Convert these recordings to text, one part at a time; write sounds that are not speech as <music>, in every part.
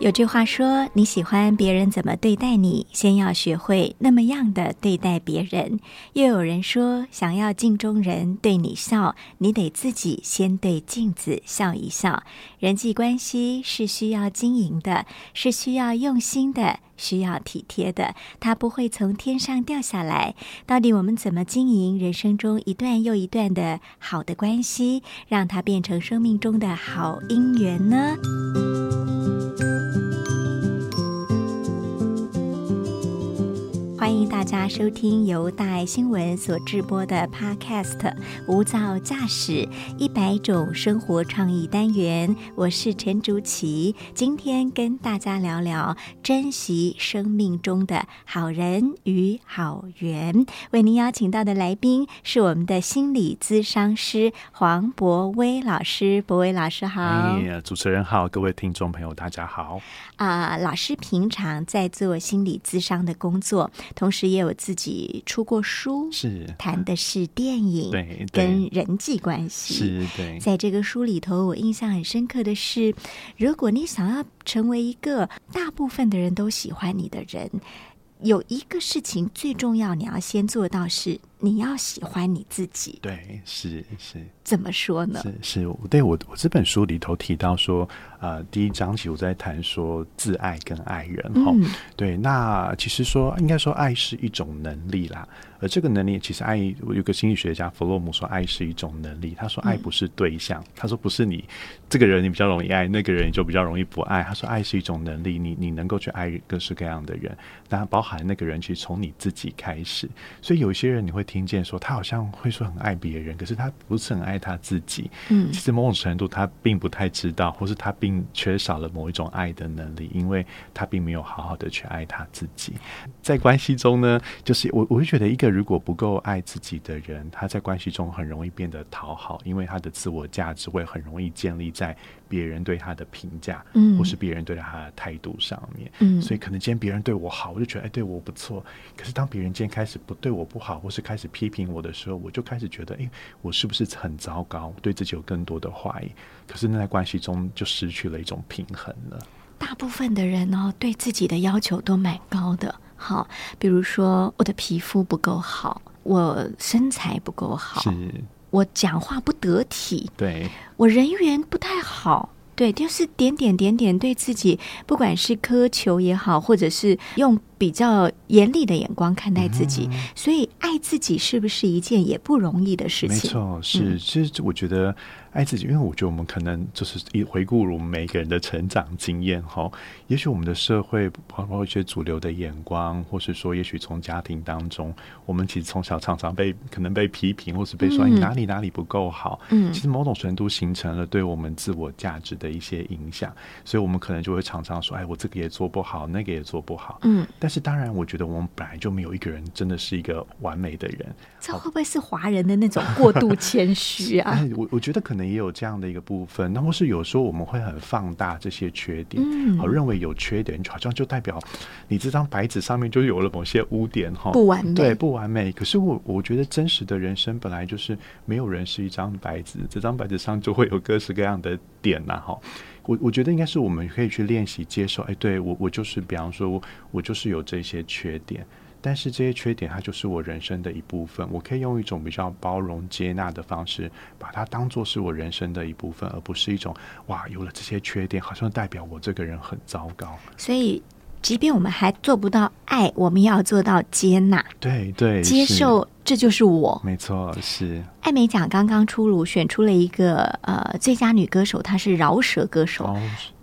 有句话说：“你喜欢别人怎么对待你，先要学会那么样的对待别人。”又有人说：“想要镜中人对你笑，你得自己先对镜子笑一笑。”人际关系是需要经营的，是需要用心的，需要体贴的。它不会从天上掉下来。到底我们怎么经营人生中一段又一段的好的关系，让它变成生命中的好姻缘呢？欢迎大家收听由大爱新闻所制播的 Podcast《无噪驾驶一百种生活创意单元》，我是陈竹琪。今天跟大家聊聊珍惜生命中的好人与好缘。为您邀请到的来宾是我们的心理咨商师黄博威老师。博威老师好，哎，主持人好，各位听众朋友大家好。啊，老师平常在做心理咨商的工作。同时也有自己出过书，是谈的是电影，对，跟人际关系，是对。在这个书里头，我印象很深刻的是，如果你想要成为一个大部分的人都喜欢你的人，有一个事情最重要，你要先做到是。你要喜欢你自己，对，是是，怎么说呢？是是，对我我这本书里头提到说，呃，第一章其实我在谈说自爱跟爱人哈，对，那其实说应该说爱是一种能力啦，而这个能力其实爱，有个心理学家弗洛姆说爱是一种能力，他说爱不是对象，他说不是你这个人你比较容易爱，那个人你就比较容易不爱，他说爱是一种能力，你你能够去爱各式各样的人，那包含那个人其实从你自己开始，所以有一些人你会。听见说他好像会说很爱别人，可是他不是很爱他自己。嗯，其实某种程度他并不太知道，或是他并缺少了某一种爱的能力，因为他并没有好好的去爱他自己。在关系中呢，就是我我会觉得一个如果不够爱自己的人，他在关系中很容易变得讨好，因为他的自我价值会很容易建立在。别人对他的评价，嗯，或是别人对他的态度上面，嗯，所以可能今天别人对我好，我就觉得哎，对我不错。可是当别人今天开始不对我不好，或是开始批评我的时候，我就开始觉得，哎，我是不是很糟糕？对自己有更多的怀疑。可是那在关系中就失去了一种平衡了。大部分的人哦，对自己的要求都蛮高的。好，比如说我的皮肤不够好，我身材不够好，是。我讲话不得体，对我人缘不太好，对，就是点点点点对自己，不管是苛求也好，或者是用。比较严厉的眼光看待自己，所以爱自己是不是一件也不容易的事情？没错，是。其实我觉得爱自己，因为我觉得我们可能就是一回顾我们每个人的成长经验哈。也许我们的社会包括一些主流的眼光，或是说，也许从家庭当中，我们其实从小常常被可能被批评，或是被说你哪里哪里不够好。嗯，其实某种程度形成了对我们自我价值的一些影响，所以我们可能就会常常说：“哎，我这个也做不好，那个也做不好。”嗯，但但是当然，我觉得我们本来就没有一个人真的是一个完美的人。这会不会是华人的那种过度谦虚啊？<laughs> 我我觉得可能也有这样的一个部分。那或是有时候我们会很放大这些缺点，好认为有缺点，好像就代表你这张白纸上面就有了某些污点哈，不完美，对，不完美。可是我我觉得真实的人生本来就是没有人是一张白纸，这张白纸上就会有各式各样的点呐，哈。我我觉得应该是我们可以去练习接受，哎，对我我就是，比方说我，我就是有这些缺点，但是这些缺点它就是我人生的一部分，我可以用一种比较包容接纳的方式，把它当做是我人生的一部分，而不是一种哇，有了这些缺点，好像代表我这个人很糟糕。所以，即便我们还做不到爱，我们要做到接纳，对对，接受。这就是我，没错，是艾美奖刚刚出炉，选出了一个呃最佳女歌手，她是饶舌歌手，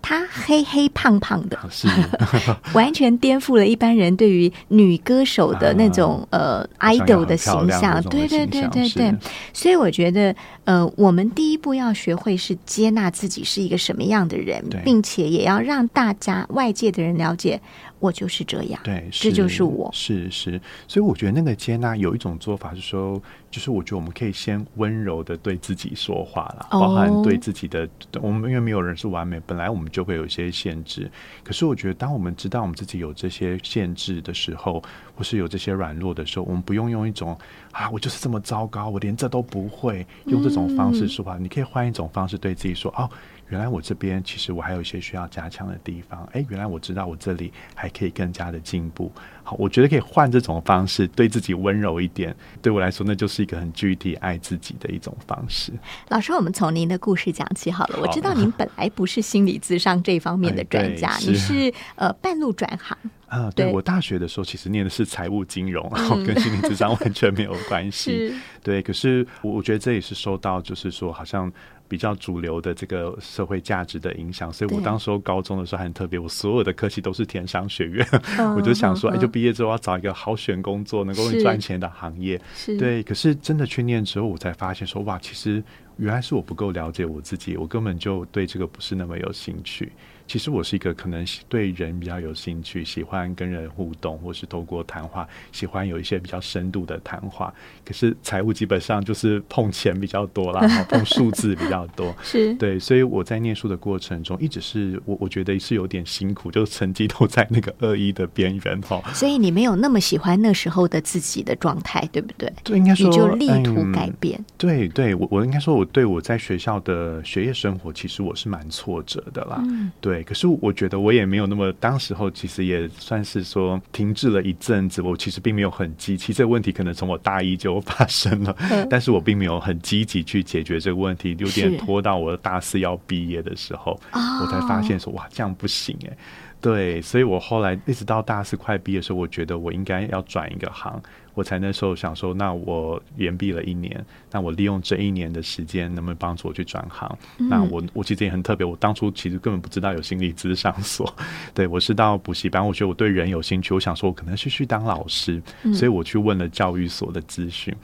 她黑黑胖胖的，<laughs> 是。<laughs> 完全颠覆了一般人对于女歌手的那种 <laughs> 呃 idol 的形象，对对对对对，所以我觉得呃，我们第一步要学会是接纳自己是一个什么样的人，并且也要让大家外界的人了解，我就是这样。对，这就是我。是是，所以我觉得那个接纳有一种做法是说，就是我觉得我们可以先温柔的对自己说话了，哦包含对自己的，我们因为没有人是完美，本来我们就会有一些限制。可是我觉得，当我们知道我们自己有这些限制的时候，或是有这些软弱的时候，我们不用用一种啊，我就是这么糟糕，我连这都不会，用这种方式说话。你可以换一种方式对自己说，哦。原来我这边其实我还有一些需要加强的地方，哎，原来我知道我这里还可以更加的进步。好，我觉得可以换这种方式，对自己温柔一点。对我来说，那就是一个很具体爱自己的一种方式。老师，我们从您的故事讲起好了。我知道您本来不是心理咨商这方面的专家，你是呃半路转行。啊，对对我大学的时候其实念的是财务金融，然后 <laughs> 跟心理智商完全没有关系。<laughs> 是对，可是我我觉得这也是受到就是说好像比较主流的这个社会价值的影响，所以我对当时候高中的时候很特别，我所有的科系都是填商学院，嗯 <laughs> 我就想说，哎，嗯。就毕业之后要找一个好选工作、能够是。赚钱的行业。是，对，可是真的去念之后，我才发现说，哇，其实原来是我不够了解我自己，我根本就对这个不是那么有兴趣。其实我是一个可能对人比较有兴趣，喜欢跟人互动，或是透过谈话，喜欢有一些比较深度的谈话。可是财务基本上就是碰钱比较多啦，<laughs> 碰数字比较多。<laughs> 是对，所以我在念书的过程中，一直是我我觉得是有点辛苦，就是成绩都在那个二一的边缘哈。所以你没有那么喜欢那时候的自己的状态，对不对？对，应该说你就力图嗯改变。对对，我我应该说，我对我在学校的学业生活，其实我是蛮挫折的啦。嗯对，可是我觉得我也没有那么，当时候其实也算是说停滞了一阵子。我其实并没有很积极，这个问题可能从我大一就发生了，嗯但是我并没有很积极去解决这个问题，有点拖到我大四要毕业的时候，哦我才发现说哇，这样不行哎。对，所以我后来一直到大四快毕业的时候，我觉得我应该要转一个行，我才那时候想说，那我延毕了一年，那我利用这一年的时间，能不能帮助我去转行？那我我其实也很特别，我当初其实根本不知道有心理咨商所，<laughs> 对我是到补习班，我觉得我对人有兴趣，我想说我可能是去当老师，所以我去问了教育所的资讯。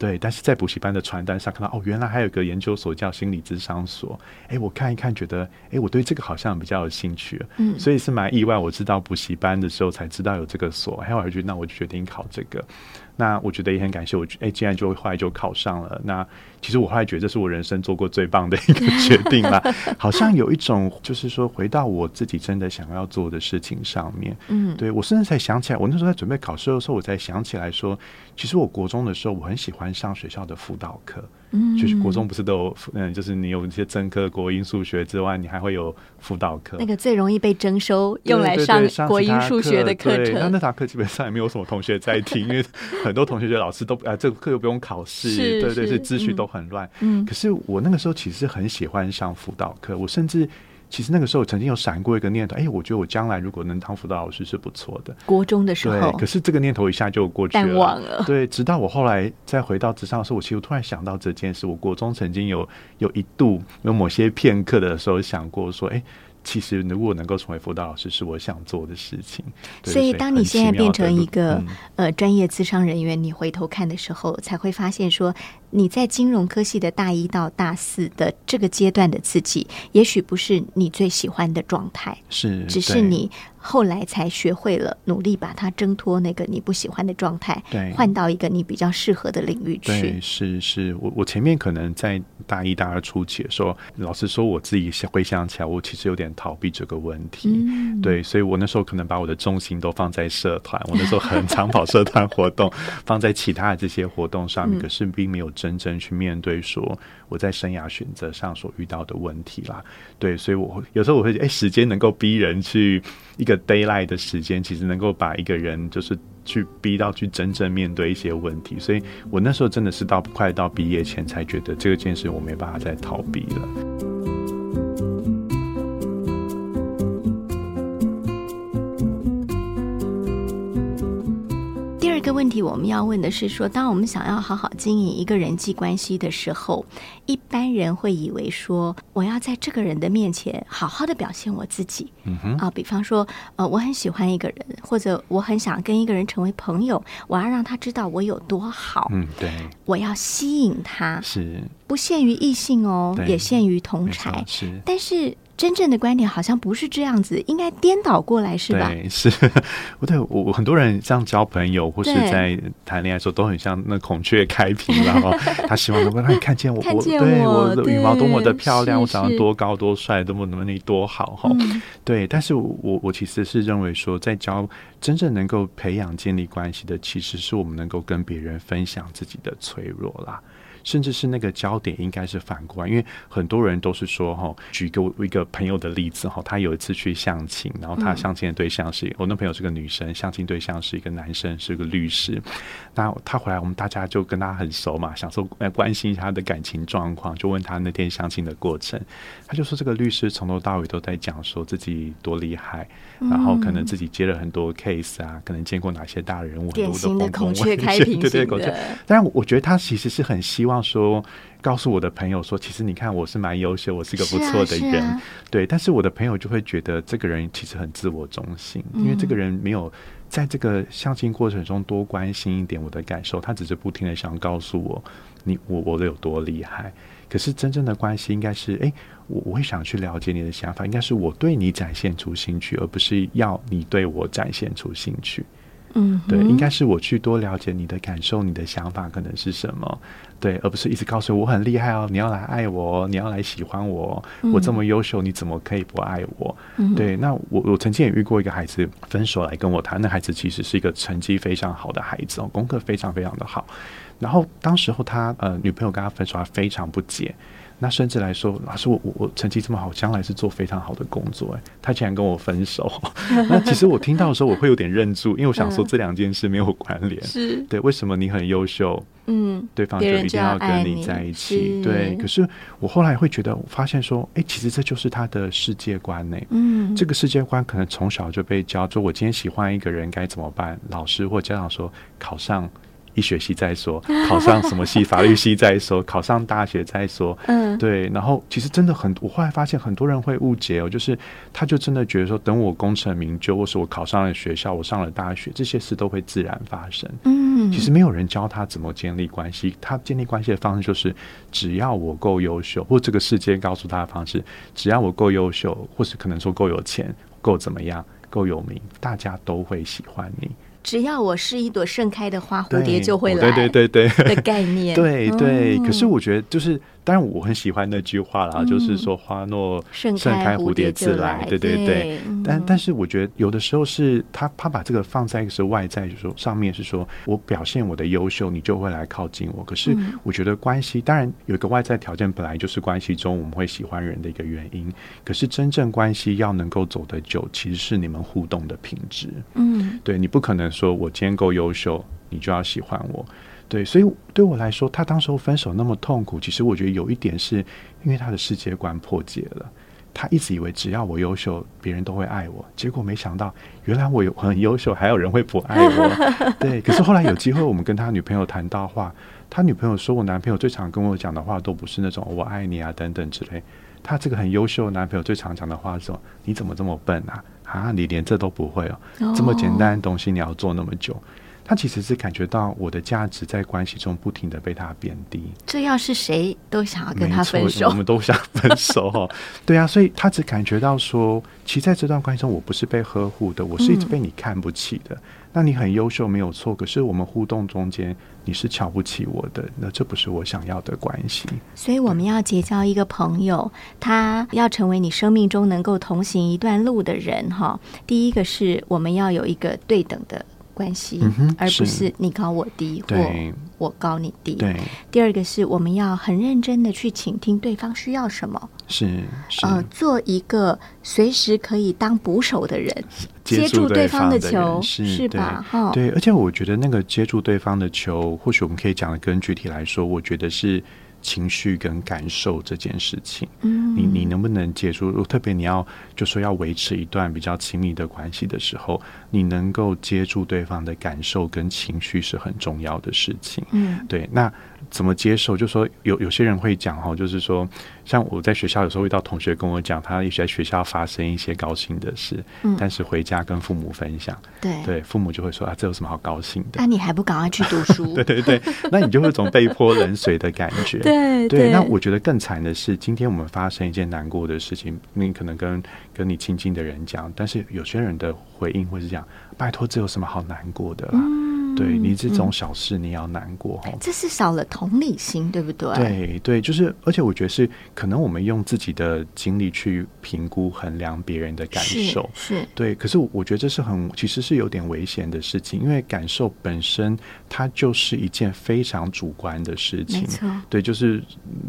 对，但是在补习班的传单上看到，哦，原来还有个研究所叫心理智商所。哎，我看一看，觉得，哎，我对这个好像比较有兴趣。嗯所以是蛮意外。我知道补习班的时候才知道有这个所，还有我就那我就决定考这个。那我觉得也很感谢我，哎，竟然就后来就考上了。那其实我后来觉得这是我人生做过最棒的一个决定了。<laughs> 好像有一种就是说回到我自己真的想要做的事情上面。嗯，对我甚至才想起来，我那时候在准备考试的时候，我才想起来说，其实我国中的时候，我很喜欢上学校的辅导课。嗯就是国中不是都有，嗯，就是你有一些正课、国英数学之外，你还会有辅导课。那个最容易被征收用来上国英数学的课程那程那。堂课基本上也没有什么同学在听，因为 <laughs> 很多同学觉得老师都啊，这个课又不用考试，对对对，秩序嗯都很乱。嗯可是我那个时候其实很喜欢上辅导课，我甚至其实那个时候曾经有闪过一个念头，哎，我觉得我将来如果能当辅导老师是不错的。国中的时对候，，可是这个念头一下就过去了，淡忘了对，直到我后来再回到职场的时候，我其实突然想到这件事。我国中曾经有有一度有某些片刻的时候想过说，哎。其实，如果能够成为辅导老师，是我想做的事情。所以，当你很现在变成一个、嗯呃专业咨商人员，你回头看的时候，才会发现说，你在金融科系的大一到大四的这个阶段的自己，也许不是你最喜欢的状态，是，只是你后来才学会了努力把它挣脱那个你不喜欢的状态，对。换到一个你比较适合的领域对，去。是是，我我前面可能在大一、大二初期的时候，老实说，我自己回想起来，我其实有点逃避这个问题。嗯，对，所以我那时候可能把我的重心都放在社团，我那时候很常跑社团活动，放在其他的这些活动上面，嗯。可是并没有真正去面对说我在生涯选择上所遇到的问题啦。对，所以我有时候我会哎，时间能够逼人去一个 d a y l i g h t 的时间，其实能够把一个人就是去逼到去真正面对一些问题。所以我那时候真的是到快到毕业前才觉得这个件事我没办法再逃避了。个问问题我们要问的是说，当我们想要好好经营一个人际关系的时候，一般人会以为说，我要在这个人的面前好好的表现我自己。嗯哼，啊，比方说，呃，我很喜欢一个人，或者我很想跟一个人成为朋友，我要让他知道我有多好。嗯，对，我要吸引他，是不限于异性哦，也限于同才。是。但是真正的观点好像不是这样子，应该颠倒过来，是吧？对，是，<laughs> 我对我我很多人这样交朋友或是在谈恋爱的时候，都很像那孔雀开屏，然后 <laughs> 他希望能够让你看见我，我对我我的羽毛多么的漂亮，我长得多高多帅，多么能力多好哈。嗯对，但是我我其实是认为说，在交真正能够培养建立关系的，其实是我们能够跟别人分享自己的脆弱啦。甚至是那个焦点应该是反过来，因为很多人都是说哈，举个我一个朋友的例子哈，他有一次去相亲，然后他相亲的对象是、我那朋友是个女生，相亲对象是一个男生，是个律师。那他回来，我们大家就跟他很熟嘛，想说来关心一下他的感情状况，就问他那天相亲的过程。他就说这个律师从头到尾都在讲说自己多厉害，然后可能自己接了很多 case 啊，可能见过哪些大人物，很多的孔雀开屏对对，型孔雀的。当然，我觉得他其实是很希望说，告诉我的朋友说，其实你看我是蛮优秀，我是个不错的人，啊啊对。但是我的朋友就会觉得这个人其实很自我中心，因为这个人没有在这个相亲过程中多关心一点我的感受，他只是不停的想告诉我，你我我的有多厉害。可是真正的关系应该是，哎、我我会想去了解你的想法，应该是我对你展现出兴趣，而不是要你对我展现出兴趣。嗯，对，应该是我去多了解你的感受，你的想法可能是什么，对，而不是一直告诉我我很厉害哦，你要来爱我哦，你要来喜欢我哦，我这么优秀，你怎么可以不爱我？嗯对，那我我曾经也遇过一个孩子分手来跟我谈，那孩子其实是一个成绩非常好的孩子哦，功课非常非常的好，然后当时候他呃女朋友跟他分手，他非常不解。那甚至来说，老师我我我成绩这么好，将来是做非常好的工作，哎，他竟然跟我分手。<laughs> 那其实我听到的时候，我会有点愣住，因为我想说嗯这两件事没有关联。是对，为什么你很优秀，嗯，对方就一定要跟你在一起？对，可是我后来会觉得，我发现说，哎，其实这就是他的世界观呢。嗯，这个世界观可能从小就被教，说我今天喜欢一个人该怎么办？老师或家长说，考上医学系再说，考上什么系，法律系再说，<laughs> 考上大学再说。嗯对，然后其实真的很，我后来发现很多人会误解哦，就是他就真的觉得说，等我功成名就，或是我考上了学校，我上了大学，这些事都会自然发生。嗯，其实没有人教他怎么建立关系，他建立关系的方式就是，只要我够优秀，或这个世界告诉他的方式，只要我够优秀，或是可能说够有钱、够怎么样、够有名，大家都会喜欢你。只要我是一朵盛开的花，蝴蝶就会来，对对对对。的概念，<laughs> 对对，嗯可是我觉得就是，当然我很喜欢那句话啦，就是说花落盛盛开，蝴蝴蝶自来。对对对。嗯但但是我觉得有的时候是他他把这个放在一个是外在，就是说上面是说我表现我的优秀，你就会来靠近我。可是嗯我觉得关系当然有一个外在条件，本来就是关系中我们会喜欢人的一个原因。可是真正关系要能够走得久，其实是你们互动的品质。嗯对你不可能说我今天够优秀，你就要喜欢我。对，所以对我来说，他当时候分手那么痛苦，其实我觉得有一点是因为他的世界观破解了。他一直以为只要我优秀，别人都会爱我，结果没想到原来我有很优秀，还有人会不爱我。<laughs> 对，可是后来有机会，我们跟他女朋友谈到话，他女朋友说我男朋友最常跟我讲的话都不是那种我爱你啊等等之类。他这个很优秀的男朋友最常讲的话是说：“你怎么这么笨啊？啊，你连这都不会哦，这么简单的东西你要做那么久。”他其实是感觉到我的价值在关系中不停的被他贬低，这要是谁都想要跟他分手我，们都想分手哦。<laughs> 对啊，所以他只感觉到说，其实在这段关系中，我不是被呵护的，我是一直被你看不起的。那你很优秀没有错，可是我们互动中间你是瞧不起我的，那这不是我想要的关系。所以我们要结交一个朋友，他要成为你生命中能够同行一段路的人哈。第一个是我们要有一个对等的关系，嗯而不是。是你高我低或我高你低。对，第二个是我们要很认真的去倾听对方需要什么，是是，呃，做一个随时可以当捕手的人，接住对对方的的球是吧？哈，对，而且我觉得那个接住对方的球，或许我们可以讲的更具体来说，我觉得是情绪跟感受这件事情。嗯，你你能不能接触？特别你要就说要维持一段比较亲密的关系的时候，你能够接住对方的感受跟情绪是很重要的事情。嗯，对，那。怎么接受？就说有有些人会讲哈，就是说，像我在学校有时候遇到同学跟我讲，他也许在学校发生一些高兴的事，嗯，但是回家跟父母分享，对对，父母就会说啊，这有什么好高兴的？那你还不赶快去读书？<laughs> 对对对，那你就会有种被泼冷水的感觉。<laughs> 对对，那我觉得更惨的是，今天我们发生一件难过的事情，你可能跟跟你亲近的人讲，但是有些人的回应会是这样：拜托，这有什么好难过的？对你这种小事，你要难过哈？这是少了同理心，对不对？对对，就是，而且我觉得是可能我们用自己的经历去评估衡量别人的感受，是对。可是我觉得这是很其实是有点危险的事情，因为感受本身它就是一件非常主观的事情。对，就是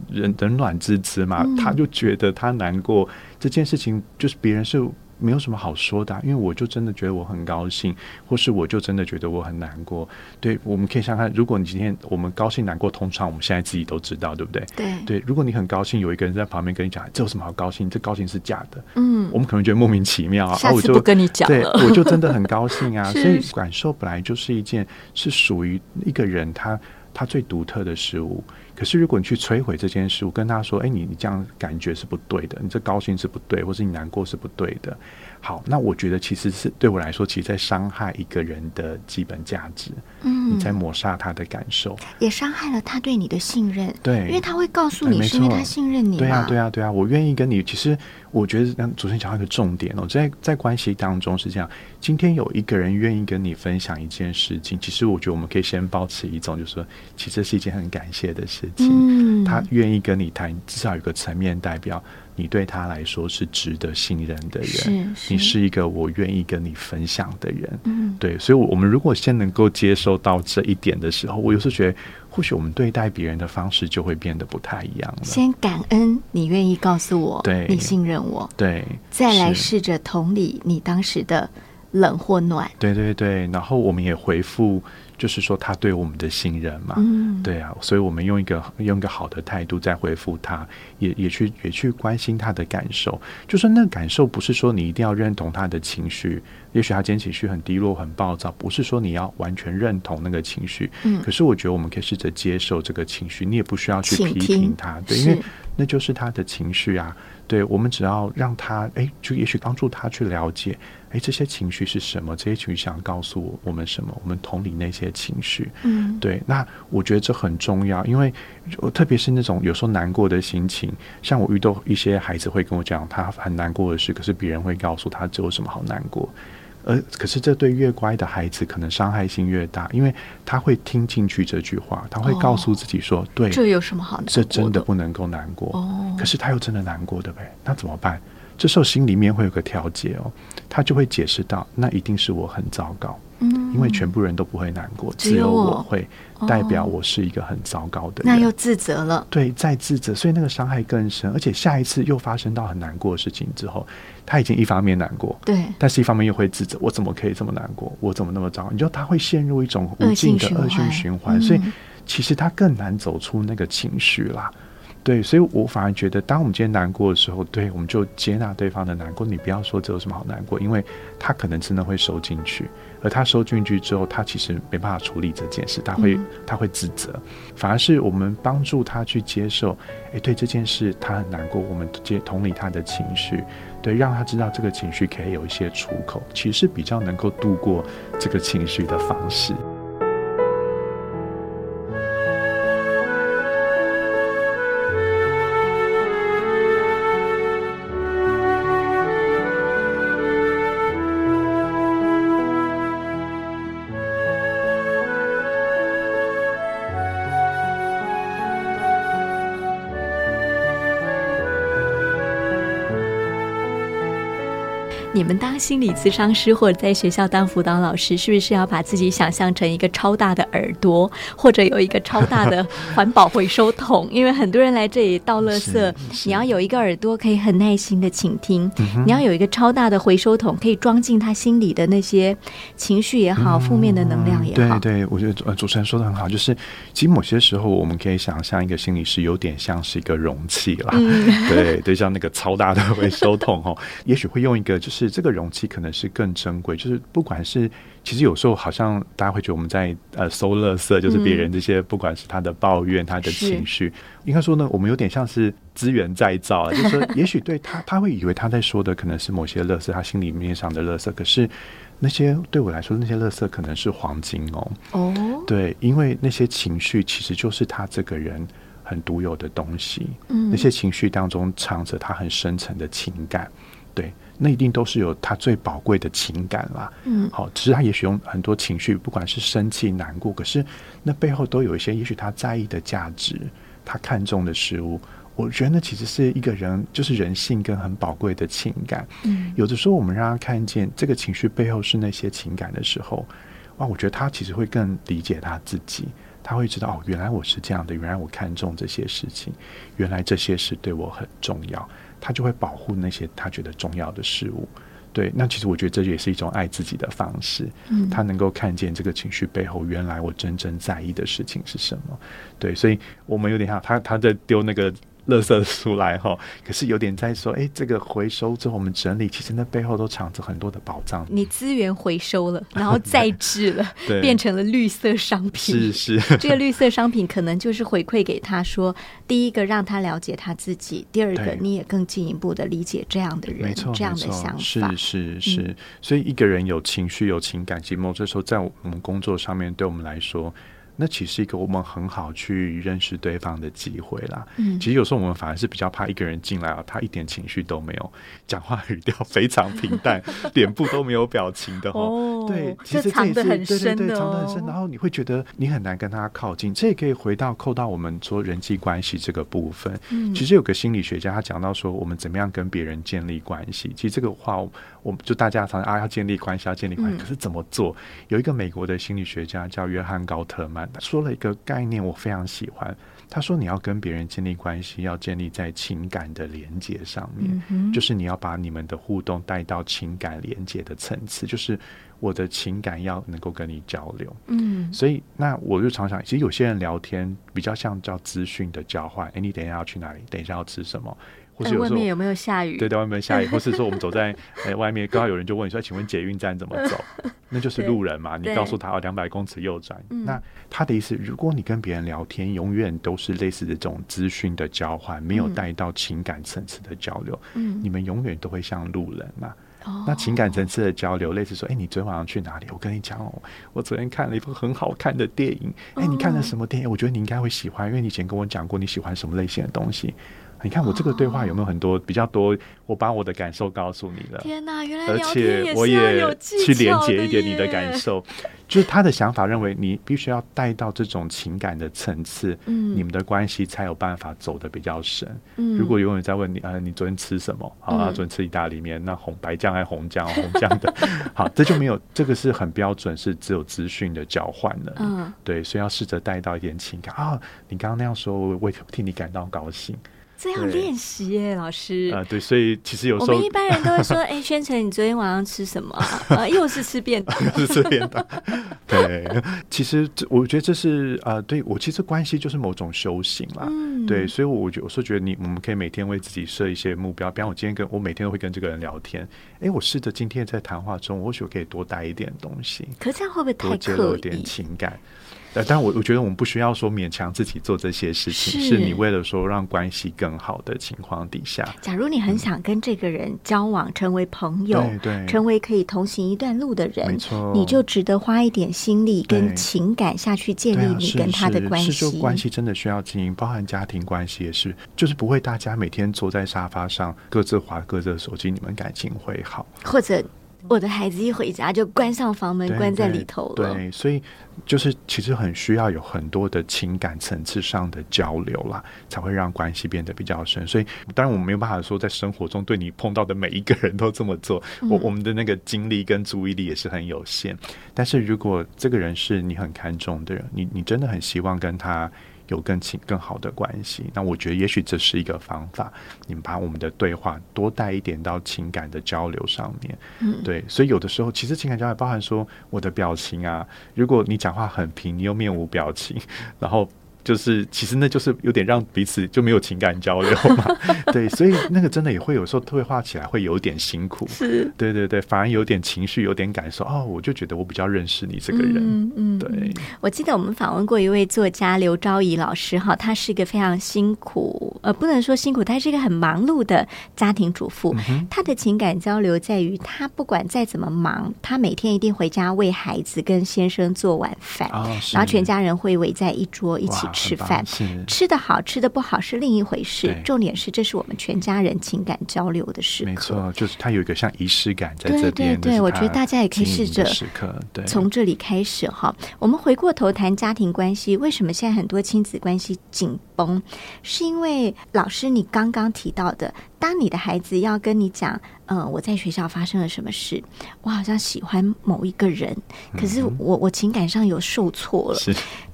人冷暖自知嘛，他就觉得他难过这件事情，就是别人是。没有什么好说的，因为我就真的觉得我很高兴，或是我就真的觉得我很难过。对，我们可以想想看，如果你今天我们高兴难过，通常我们现在自己都知道，对不对？对对，如果你很高兴，有一个人在旁边跟你讲，这有什么好高兴？这高兴是假的。嗯，我们可能觉得莫名其妙啊。下次不跟你讲了，我就真的很高兴啊。<laughs> 所以感受本来就是一件是属于一个人他他最独特的事物。可是，如果你去摧毁这件事，我跟他说：“哎，你你这样感觉是不对的，你这高兴是不对，或是你难过是不对的。”好，那我觉得其实是对我来说，其实在伤害一个人的基本价值。嗯，你在抹杀他的感受，也伤害了他对你的信任。对，因为他会告诉你，是因为他信任你。对啊，对啊，对啊，我愿意跟你。其实我觉得，让主持人讲到一个重点哦，在在关系当中是这样。今天有一个人愿意跟你分享一件事情，其实我觉得我们可以先保持一种，就是说，其实是一件很感谢的事情。嗯，他愿意跟你谈，至少有个层面代表。你对他来说是值得信任的人，你是一个我愿意跟你分享的人，嗯，对，所以，我们如果先能够接受到这一点的时候，我有时候觉得，或许我们对待别人的方式就会变得不太一样了。先感恩你愿意告诉我，对，你信任我，对，再来试着同理你当时的冷或暖，对对对，然后我们也回复。就是说，他对我们的信任嘛，嗯，对啊，所以我们用一个用一个好的态度再回复他，也也去也去关心他的感受。就是那感受不是说你一定要认同他的情绪，也许他今天情绪很低落、很暴躁，不是说你要完全认同那个情绪。嗯，可是我觉得我们可以试着接受这个情绪，你也不需要去批评他，对，因为那就是他的情绪啊。对，我们只要让他，哎，就也许帮助他去了解。哎，这些情绪是什么？这些情绪想告诉我我们什么？我们同理那些情绪。嗯，对。那我觉得这很重要，因为特别是那种有时候难过的心情，像我遇到一些孩子会跟我讲他很难过的事，可是别人会告诉他这有什么好难过？而可是这对越乖的孩子可能伤害性越大，因为他会听进去这句话，他会告诉自己说：“对，这有什么好难过？这真的不能够难过。”哦，可是他又真的难过的呗，那怎么办？这时候心里面会有个调节哦，他就会解释到，那一定是我很糟糕，嗯，因为全部人都不会难过，只有我。会，代表我是一个很糟糕的人，那又自责了，对，再自责，所以那个伤害更深，而且下一次又发生到很难过的事情之后，他已经一方面难过，对，但是一方面又会自责，我怎么可以这么难过？我怎么那么糟？你知道他会陷入一种无尽的恶性循环，所以其实他更难走出那个情绪啦。对，所以我反而觉得，当我们今天难过的时候，对，我们就接纳对方的难过。你不要说这有什么好难过，因为他可能真的会收进去，而他收进去之后，他其实没办法处理这件事，他会他会自责。反而是我们帮助他去接受，诶，对这件事他很难过，我们接同理他的情绪，对，让他知道这个情绪可以有一些出口，其实是比较能够度过这个情绪的方式。你们当心理咨商师或者在学校当辅导老师，是不是要把自己想象成一个超大的耳朵，或者有一个超大的环保回收桶？因为很多人来这里倒垃圾，你要有一个耳朵可以很耐心的倾听，你要有一个超大的回收桶，可以装进他心里的那些情绪也好，负面的能量也好。对对，我觉得呃主持人说的很好，就是其实某些时候我们可以想象一个心理师有点像是一个容器啦，对对，像那个超大的回收桶哦，<laughs> 也许会用一个就是这个容器可能是更珍贵，就是不管是其实有时候好像大家会觉得我们在呃收乐色，就是别人这些不管是他的抱怨、他的情绪，应该说呢，我们有点像是资源再造，就是说也许对他他会以为他在说的可能是某些乐色，他心里面上的乐色，可是那些对我来说那些乐色可能是黄金哦。哦，对，因为那些情绪其实就是他这个人。很独有的东西，嗯，那些情绪当中藏着他很深层的情感，对，那一定都是有他最宝贵的情感啦，嗯，好，其实他也许用很多情绪，不管是生气、难过，可是那背后都有一些，也许他在意的价值，他看重的事物，我觉得那其实是一个人就是人性跟很宝贵的情感，嗯，有的时候我们让他看见这个情绪背后是那些情感的时候，哇，我觉得他其实会更理解他自己。他会知道哦，原来我是这样的，原来我看重这些事情，原来这些事对我很重要，他就会保护那些他觉得重要的事物。对，那其实我觉得这也是一种爱自己的方式。嗯，他能够看见这个情绪背后，原来我真正在意的事情是什么。对，所以我们有点像他，他在丢那个。垃圾出来哈，<laughs> 可是有点在说，哎，这个回收之后我们整理，其实那背后都藏着很多的宝藏。你资源回收了，然后再制了，<laughs> 变成了绿色商品。是是，这个绿色商品可能就是回馈给他说，第一个让他了解他自己，第二个你也更进一步的理解这样的人，没错，这样的想法。是是是，所以一个人有情绪、有情感，其实某些时候在我们工作上面，对我们来说。那其实一个我们很好去认识对方的机会啦。嗯，其实有时候我们反而是比较怕一个人进来啊，他一点情绪都没有，讲话语调非常平淡，<laughs> 脸部都没有表情的哦。对，其实藏得很深对，藏得很深。然后你会觉得你很难跟他靠近。这也可以回到扣到我们说人际关系这个部分。嗯，其实有个心理学家他讲到说，我们怎么样跟别人建立关系。其实这个话，我们就大家常啊要建立关系，要建立关系，可是怎么做？有一个美国的心理学家叫约翰高特曼。说了一个概念，我非常喜欢。他说：“你要跟别人建立关系，要建立在情感的连接上面，就是你要把你们的互动带到情感连接的层次，就是我的情感要能够跟你交流。”嗯，所以那我就常常，其实有些人聊天比较像叫资讯的交换。哎，你等一下要去哪里？等一下要吃什么？在外面有没有下雨？对，在外面下雨，<laughs> 或是说我们走在哎外面，刚好有人就问你说：“请问捷运站怎么走？” <laughs> 那就是路人嘛。你告诉他哦，两百公尺右转。那他的意思，如果你跟别人聊天，永远都是类似的这种资讯的交换，没有带到情感层次的交流，嗯，你们永远都会像路人嘛。那情感层次的交流，类似说：“哎，你昨天晚上去哪里？我跟你讲哦，我昨天看了一部很好看的电影。哎，你看了什么电影？我觉得你应该会喜欢，因为你以前跟我讲过你喜欢什么类型的东西。”你看我这个对话有没有很多比较多？我把我的感受告诉你了。天哪，原来而且我也去连接一点你的感受，就是他的想法认为你必须要带到这种情感的层次，嗯，你们的关系才有办法走得比较深。嗯，如果永远在问你，啊，你昨天吃什么？好啊，昨天吃意大利面，那红白酱还是红酱？红酱的，<laughs> 好，这就没有这个是很标准，是只有资讯的交换了。嗯，对，所以要试着带到一点情感啊。你刚刚那样说，我为替你感到高兴。这要练习耶，老师啊，对，所以其实有时候我们一般人都会说：“ <laughs> 哎，宣城，你昨天晚上吃什么？<laughs> 啊，又是吃便当，<laughs> 又是吃便当。”对，其实这我觉得这是啊，对我其实关系就是某种修行啦。嗯，对，所以我觉我是觉得你我们可以每天为自己设一些目标，比方我今天跟我每天都会跟这个人聊天，哎，我试着今天在谈话中，或许我可以多带一点东西。可这样会不会太刻意？点情感。呃，但我我觉得我们不需要说勉强自己做这些事情，是你为了说让关系更好的情况底下。假如你很想跟这个人交往，成为朋友，对，成为可以同行一段路的人，没错，你就值得花一点心力跟情感下去建立你跟他的关系。是，关系真的需要经营，包含家庭关系也是，就是不会大家每天坐在沙发上各自划各自的手机，你们感情会好，或者。我的孩子一回家就关上房门，关在里头了。对，所以就是其实很需要有很多的情感层次上的交流啦，才会让关系变得比较深。所以当然我们没有办法说在生活中对你碰到的每一个人都这么做，我我们的那个精力跟注意力也是很有限。但是如果这个人是你很看重的人，你你真的很希望跟他。有更亲更好的关系，那我觉得也许这是一个方法。你们把我们的对话多带一点到情感的交流上面，嗯，对。所以有的时候，其实情感交流包含说我的表情啊，如果你讲话很平，你又面无表情，然后。就是，其实那就是有点让彼此就没有情感交流嘛，<laughs> 对，所以那个真的也会有时候退化起来会有点辛苦，是，对对对，反而有点情绪，有点感受，哦，我就觉得我比较认识你这个人，嗯嗯，对。我记得我们访问过一位作家刘昭仪老师，哈，她是一个非常辛苦，呃，不能说辛苦，她是一个很忙碌的家庭主妇，她的情感交流在于，她不管再怎么忙，她每天一定回家为孩子跟先生做晚饭，然后全家人会围在一桌一起。吃饭，吃的好吃的不好是另一回事。重点是，这是我们全家人情感交流的时刻。没错，就是它有一个像仪式感在这边。对对对，我觉得大家也可以试着时刻，对，从这里开始哈。我们回过头谈家庭关系，为什么现在很多亲子关系紧绷？是因为老师你刚刚提到的，当你的孩子要跟你讲，嗯，我在学校发生了什么事，我好像喜欢某一个人，可是我我情感上有受挫了。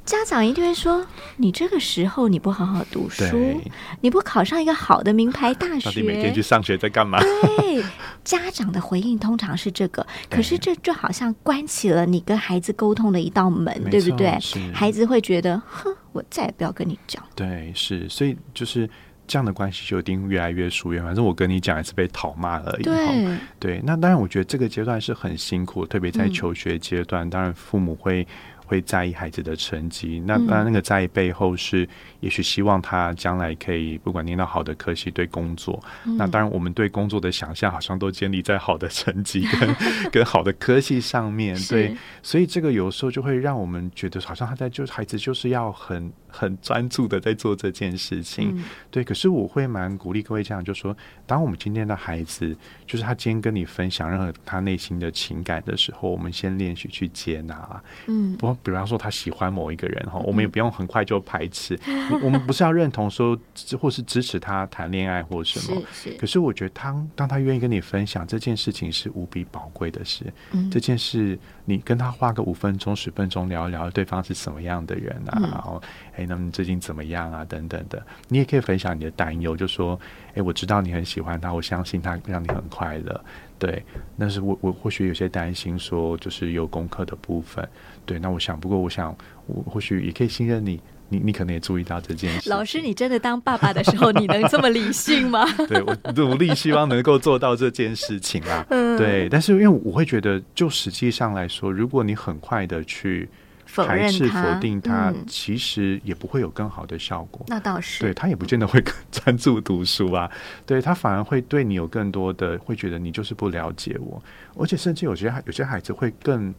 家长一定会说：“你这个时候你不好好读书，你不考上一个好的名牌大学，<laughs> 每天去上学在干嘛？”对，家长的回应通常是这个。可是这就好像关起了你跟孩子沟通的一道门，对不对？孩子会觉得：“哼，我再也不要跟你讲。”对，是，所以就是这样的关系就一定越来越疏远。反正我跟你讲也是被讨骂而已。对，对。那当然，我觉得这个阶段是很辛苦，特别在求学阶段，当然父母会。会在意孩子的成绩，那那那个在意背后是，也许希望他将来可以不管念到好的科系，对工作。那当然，我们对工作的想象好像都建立在好的成绩跟 <laughs> 跟好的科系上面。对，所以这个有时候就会让我们觉得，好像他在就孩子就是要很很专注的在做这件事情。对，可是我会蛮鼓励各位家长，就说，当我们今天的孩子，就是他今天跟你分享任何他内心的情感的时候，我们先练习去接纳。嗯，不。比方说他喜欢某一个人哈，我们也不用很快就排斥。我们不是要认同说或是支持他谈恋爱或什么。是是。可是我觉得他当他愿意跟你分享这件事情是无比宝贵的事。嗯。这件事你跟他花个五分钟十分钟聊一聊对方是什么样的人啊，然后哎，那么最近怎么样啊等等的，你也可以分享你的担忧，就说哎，我知道你很喜欢他，我相信他让你很快乐。对，但是我我或许有些担心，说就是有功课的部分。对，那我想，不过我想，我或许也可以信任你，你你可能也注意到这件事。老师，你真的当爸爸的时候，你能这么理性吗？<laughs> 对我 <laughs> 努力希望能够做到这件事情啊。对，但是因为我会觉得，就实际上来说，如果你很快的去。排斥否定他，其实也不会有更好的效果。那倒是，对他也不见得会 <laughs> 专注读书啊。对他反而会对你有更多的，会觉得你就是不了解我。而且甚至有些有些孩子会更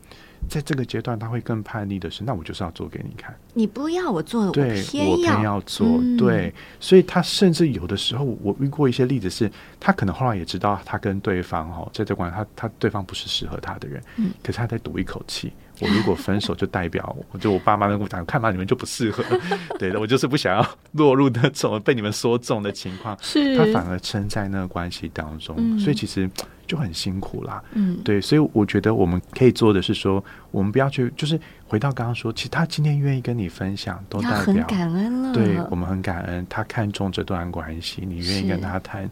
在这个阶段，他会更叛逆的是，那我就是要做给你看。你不要我做，对，我偏要做。对，所以他甚至有的时候，我遇过一些例子，是他可能后来也知道，他跟对方哈在这关他他对方不是适合他的人，嗯，可是他在赌一口气。我如果分手，就代表我就我爸妈跟我讲，看吧，你们就不适合。<laughs> 对的，我就是不想要落入那种被你们说中的情况。是，他反而撑在那个关系当中，所以其实就很辛苦啦。嗯，对，所以我觉得我们可以做的是说，我们不要去，就是回到刚刚说，其实他今天愿意跟你分享，都代表感恩了。对我们很感恩，他看中这段关系，你愿意跟他谈，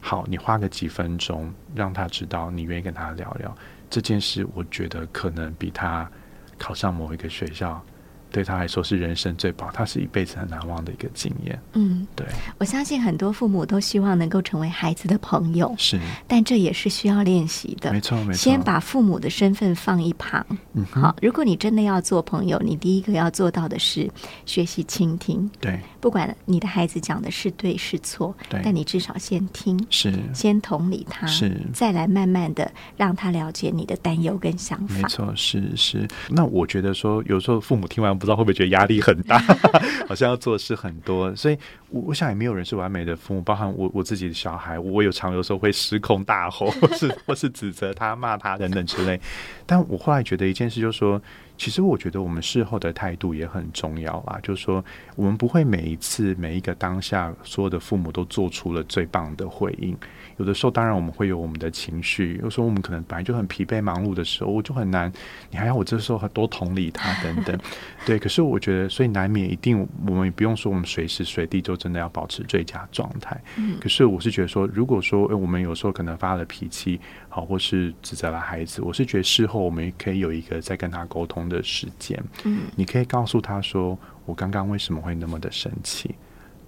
好，你花个几分钟让他知道你愿意跟他聊聊。这件事，我觉得可能比他考上某一个学校。对他来说是人生最宝，他是一辈子很难忘的一个经验。嗯，对，我相信很多父母都希望能够成为孩子的朋友，是，但这也是需要练习的。没错，没错。先把父母的身份放一旁。嗯，好。如果你真的要做朋友，你第一个要做到的是学习倾听。对，不管你的孩子讲的是对是错，但你至少先听，是，先同理他，是，再来慢慢的让他了解你的担忧跟想法。没错，是是。那我觉得说，有时候父母听完。不知道会不会觉得压力很大，<laughs> 好像要做的事很多，所以我我想也没有人是完美的父母，包含我我自己的小孩，我有常有时候会失控大吼，<laughs> 或是或是指责他、骂他等等之类。但我后来觉得一件事，就是说。其实我觉得我们事后的态度也很重要啦，就是说我们不会每一次每一个当下所有的父母都做出了最棒的回应，有的时候当然我们会有我们的情绪，有时候我们可能本来就很疲惫忙碌的时候，我就很难，你还要我这时候多同理他等等，<laughs> 对，可是我觉得所以难免一定我们也不用说我们随时随地就真的要保持最佳状态，嗯，可是我是觉得说如果说我们有时候可能发了脾气，好或是指责了孩子，我是觉得事后我们可以有一个在跟他沟通。的时间，嗯，你可以告诉他说，我刚刚为什么会那么的生气？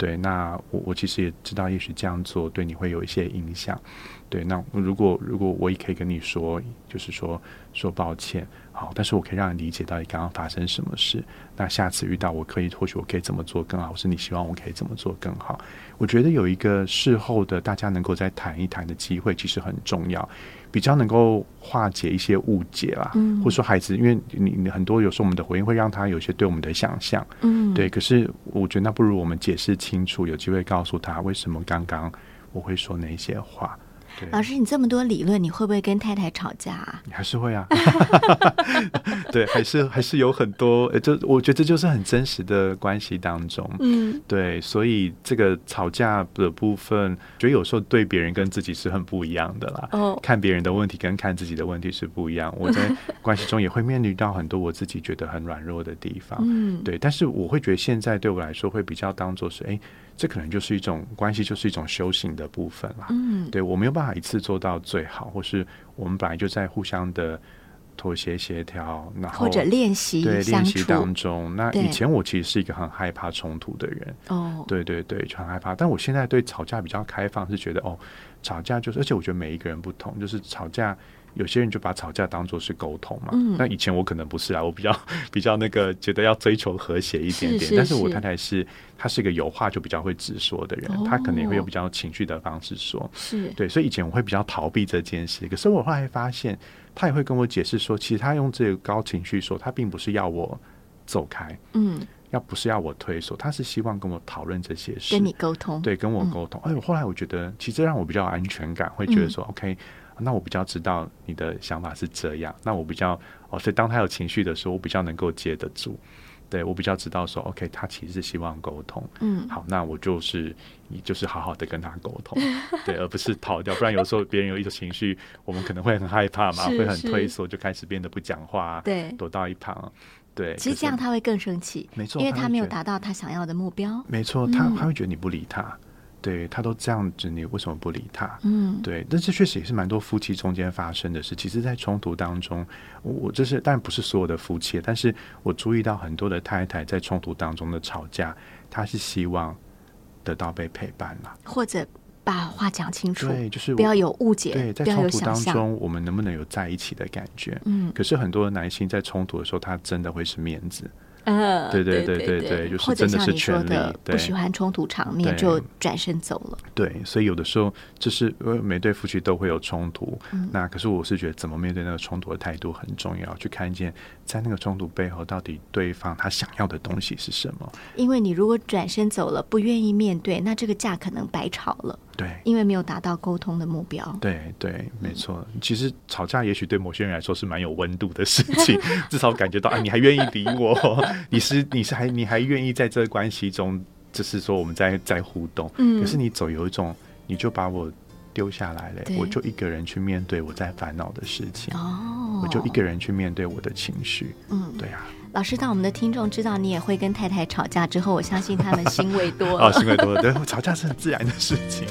对，那我我其实也知道，也许这样做对你会有一些影响。对，那如果如果我也可以跟你说，就是说说抱歉，好，但是我可以让你理解到底刚刚发生什么事。那下次遇到我可以，或许我可以怎么做更好，或是你希望我可以怎么做更好？我觉得有一个事后的大家能够再谈一谈的机会，其实很重要。比较能够化解一些误解啦，或者说孩子，因为你你很多有时候我们的回应会让他有些对我们的想象，嗯，对。可是我觉得那不如我们解释清楚，有机会告诉他为什么刚刚我会说那些话。老师，你这么多理论，你会不会跟太太吵架啊？你还是会啊，<laughs> <laughs> 对，还是还是有很多，呃，这我觉得这就是很真实的关系当中，嗯，对，所以这个吵架的部分，觉得有时候对别人跟自己是很不一样的啦。哦，看别人的问题跟看自己的问题是不一样。我在 <laughs> 关系中也会面临到很多我自己觉得很软弱的地方，嗯，对，但是我会觉得现在对我来说会比较当做是，哎。这可能就是一种关系，就是一种修行的部分啦。嗯，对我没有办法一次做到最好，或是我们本来就在互相的妥协协调，然后或者练习对练习当中。那以前我其实是一个很害怕冲突的人。哦，对对对，就很害怕。但我现在对吵架比较开放，是觉得哦，吵架就是，而且我觉得每一个人不同，就是吵架。有些人就把吵架当做是沟通嘛，那以前我可能不是啊，<laughs> 我比较 <laughs> 比较那个觉得要追求和谐一点点，但是我太太是她是一个有话就比较会直说的人，她可能也会有比较情绪的方式说，是。对，所以以前我会比较逃避这件事，可是我后来发现，她也会跟我解释说，其实她用这个高情绪说，她并不是要我走开，嗯，要不是要我退缩，她是希望跟我讨论这些事，跟你沟通，对，跟我沟通。哎，我后来我觉得，其实让我比较有安全感，会觉得说，OK。那我比较知道你的想法是这样，那我比较哦，所以当他有情绪的时候，我比较能够接得住。对我比较知道说，OK，他其实是希望沟通。嗯，好，那我就是你就是好好的跟他沟通，对，而不是逃掉。不然有时候别人有一种情绪，我们可能会很害怕嘛，会很退缩，就开始变得不讲话，对，躲到一旁。对，其实这样他会更生气，没错，因为他没有达到他想要的目标。没错，他他会觉得你不理他。对他都这样子，你为什么不理他？嗯，对，但这确实也是蛮多夫妻中间发生的事。其实，在冲突当中，我这是当然不是所有的夫妻，但是我注意到很多的太太在冲突当中的吵架，她是希望得到被陪伴了，或者把话讲清楚，对，就是不要有误解，对，在冲突当中，我们能不能有在一起的感觉？嗯，可是很多的男性在冲突的时候，他真的会是面子。嗯，对对对对对，就是真的是权利，不喜欢冲突场面就转身走了。对，所以有的时候就是每对夫妻都会有冲突，那可是我是觉得怎么面对那个冲突的态度很重要，去看见在那个冲突背后到底对方他想要的东西是什么。因为你如果转身走了，不愿意面对，那这个架可能白吵了。对，因为没有达到沟通的目标。对对，没错。其实吵架也许对某些人来说是蛮有温度的事情，<laughs> 至少感觉到啊，你还愿意理我，你是你是还你还愿意在这个关系中，就是说我们在在互动。嗯。可是你走有一种，你就把我丢下来了，我就一个人去面对我在烦恼的事情。哦。我就一个人去面对我的情绪。嗯，对啊。老师，当我们的听众知道你也会跟太太吵架之后，我相信他们欣慰多了。哦，欣慰多了。对，吵架是很自然的事情。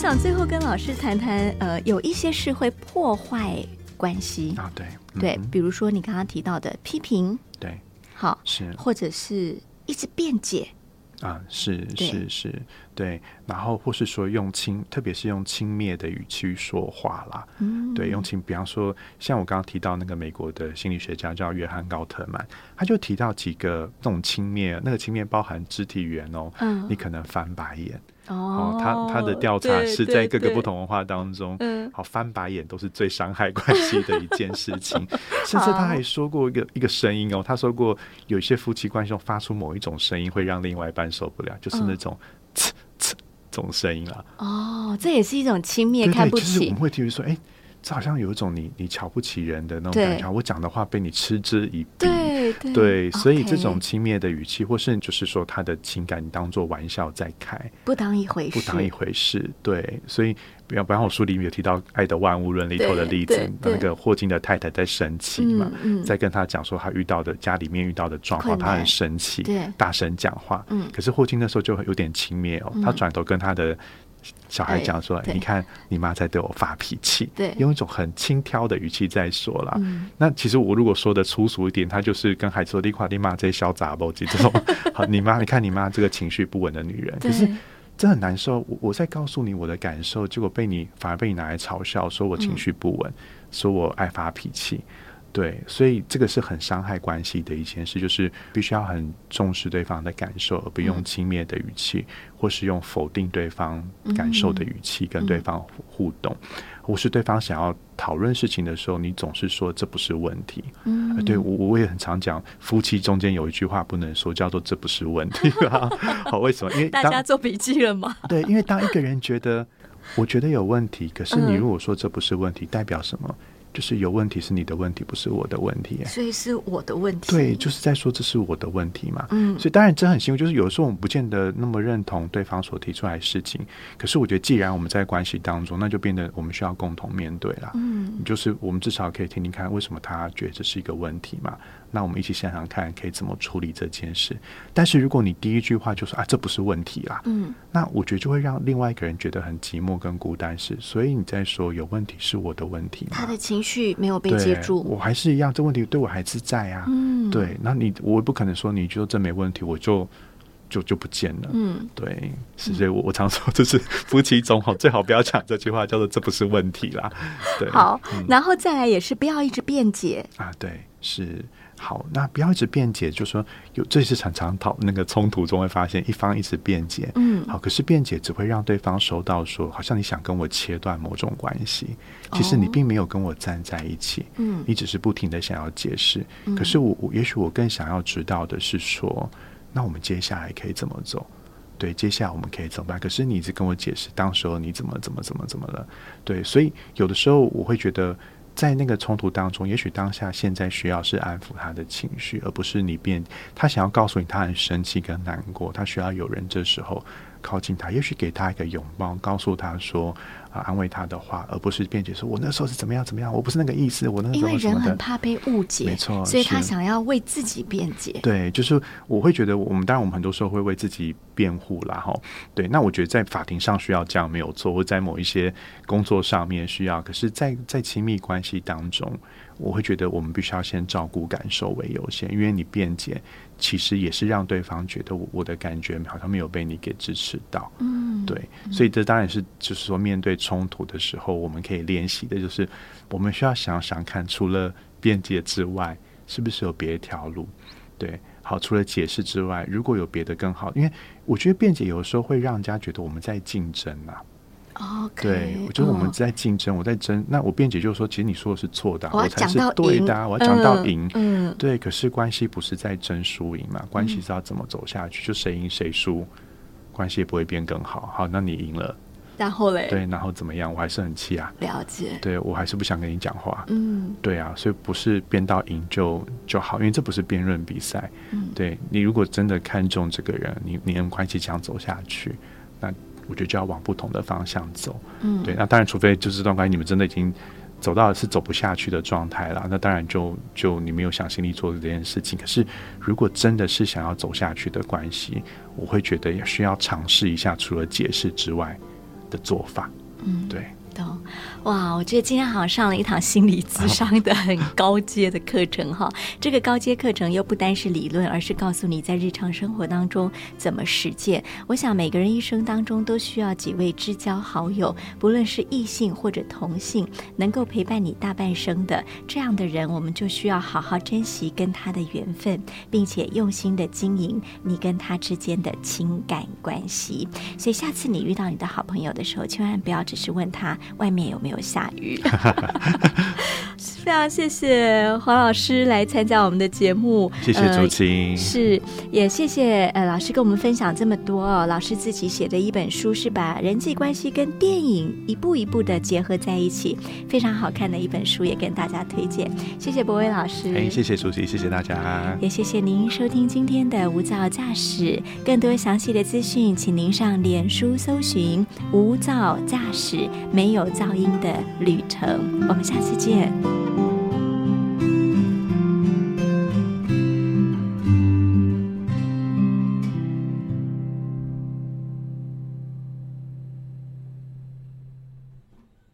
想最后跟老师谈谈，呃，有一些事会破坏关系啊，对，对，比如说你刚刚提到的批评，对，好是，或者是一直辩解。啊，是是是，对，然后或是说用轻，特别是用轻蔑的语气说话啦，嗯，对，用轻，比方说像我刚刚提到那个美国的心理学家叫约翰高特曼，他就提到几个这种轻蔑，那个轻蔑包含肢体语言哦，嗯你可能翻白眼。哦哦，他他的调查是在各个不同文化当中，嗯好翻白眼都是最伤害关系的一件事情。<laughs> 甚至他还说过一个一个声音哦，他说过有一些夫妻关系中发出某一种声音会让另外一半受不了，就是那种呲呲这种声音啦。哦，这也是一种轻蔑、看不起就是我们。会听说，哎，这好像有一种你你瞧不起人的那种感觉，我讲的话被你嗤之以鼻。对对。对，所以这种轻蔑的语气，或是就是说他的情感，你当做玩笑在开，不当一回事，不当一回事。对，所以比方比方我书里面有提到《爱的万物论》里头的例子那个霍金的太太在生气嘛，在跟他讲说他遇到的家里面遇到的状况，他很生气，对。大声讲话。嗯。可是霍金那时候就有点轻蔑哦，嗯。他转头跟他的。小孩讲说：“对你看，你妈在对我发脾气，对用一种很轻佻的语气在说啦。嗯那其实我如果说的粗俗一点，他就是跟孩子说：‘你夸你妈这些小杂包这种，<laughs> 好，你妈，你看你妈这个情绪不稳的女人。’可是对这很难受。我我在告诉你我的感受，结果被你反而被你拿来嘲笑，说我情绪不稳，说我爱发脾气。对，所以这个是很伤害关系的一件事，就是必须要很重视对方的感受，而不用轻蔑的语气，或是用否定对方感受的语气跟对方互互动，或是对方想要讨论事情的时候，你总是说这不是问题。嗯呃对我我也很常讲，夫妻中间有一句话不能说，叫做这不是问题啊。<laughs> 好，为什么？因为大家做笔记了吗？对，因为当一个人觉得我觉得有问题，可是你嗯如果说这不是问题，代表什么？就是有问题是你的问题，不是我的问题。所以是我的问题。对，就是在说这是我的问题嘛。嗯所以当然这很辛苦，就是有的时候我们不见得那么认同对方所提出来的事情，可是我觉得既然我们在关系当中，那就变得我们需要共同面对啦。嗯就是我们至少可以听听看为什么他觉得这是一个问题嘛。那我们一起想想看，可以怎么处理这件事。但是如果你第一句话就说啊，这不是问题啦，嗯那我觉得就会让另外一个人觉得很寂寞跟孤单是。所以你在说有问题是我的问题？他的情绪没有被接住。我还是一样，这问题对我还是在啊。嗯，对，那你我不可能说你就这没问题，我就就就不见了。嗯对，是所以我我常说，就是夫妻总好最好不要讲这句话，叫做这不是问题啦。对，好，嗯然后再来也是不要一直辩解。啊，对，是好。那不要一直辩解，就说有这是常常讨那个冲突中会发现一方一直辩解，嗯好，可是辩解只会让对方收到说，好像你想跟我切断某种关系，其实你哦并没有跟我站在一起，嗯你只是不停的想要解释。嗯可是我我也许我更想要知道的是说，那我们接下来可以怎么走？对，接下来我们可以怎么办？可是你一直跟我解释，当时候你怎么怎么怎么怎么了？对，所以有的时候我会觉得，在那个冲突当中，也许当下现在需要是安抚他的情绪，而不是你变他想要告诉你他很生气跟难过，他需要有人这时候靠近他，也许给他一个拥抱，告诉他说啊、安慰他的话，而不是辩解说我那时候是怎么样怎么样，我不是那个意思，我那个因为时候什么的。人很怕被误解，没错所以他想要为自己辩解。对，就是我会觉得，我们当然我们很多时候会为自己辩护啦，哈。对，那我觉得在法庭上需要这样没有错，或在某一些工作上面需要，可是在，在亲密关系当中，我会觉得我们必须要先照顾感受为优先，因为你辩解其实也是让对方觉得我我的感觉好像没有被你给支持到。嗯，对，所以这当然是就是说，面对冲突的时候，我们可以练习的就是，我们需要想想看，除了辩解之外，是不是有别的条路？对，好，除了解释之外，如果有别的更好，因为我觉得辩解有时候会让人家觉得我们在竞争啊。，OK，对，我觉得我们哦在竞争，我在争，那我辩解就是说，其实你说的是错的啊、我才是对的啊、我要讲到嗯赢。嗯，对，可是关系不是在争输赢嘛，关系是要怎么走下去，就谁赢谁输，关系也不会变更好。好，那你赢了。然后嘞，对，然后怎么样？我还是很气啊，了解，对我还是不想跟你讲话。嗯对啊，所以不是辩到赢就就好，因为这不是辩论比赛。嗯，对你如果真的看重这个人，你你们关系这样走下去，那我觉得就要往不同的方向走。嗯，对，那当然，除非就是这段关系你们真的已经走到的是走不下去的状态了，那当然就就你没有想心力做这件事情。可是如果真的是想要走下去的关系，我会觉得也需要尝试一下除了解释之外的做法。嗯，对，哇，我觉得今天好像上了一堂心理智商的很高阶的课程哈。<laughs> 这个高阶课程又不单是理论，而是告诉你在日常生活当中怎么实践。我想每个人一生当中都需要几位知交好友，不论是异性或者同性，能够陪伴你大半生的这样的人，我们就需要好好珍惜跟他的缘分，并且用心的经营你跟他之间的情感关系。所以下次你遇到你的好朋友的时候，千万不要只是问他外面有没有。有下雨，<laughs> <laughs> 非常谢谢黄老师来参加我们的节目，谢谢朱青，是也谢谢呃老师跟我们分享这么多哦。老师自己写的一本书，是把人际关系跟电影一步一步的结合在一起，非常好看的一本书，也跟大家推荐。谢谢博威老师，哎，谢谢竹青，谢谢大家，也谢谢您收听今天的无噪驾驶。更多详细的资讯，请您上脸书搜寻“无噪驾驶”，没有噪音。的旅程。我们下次见。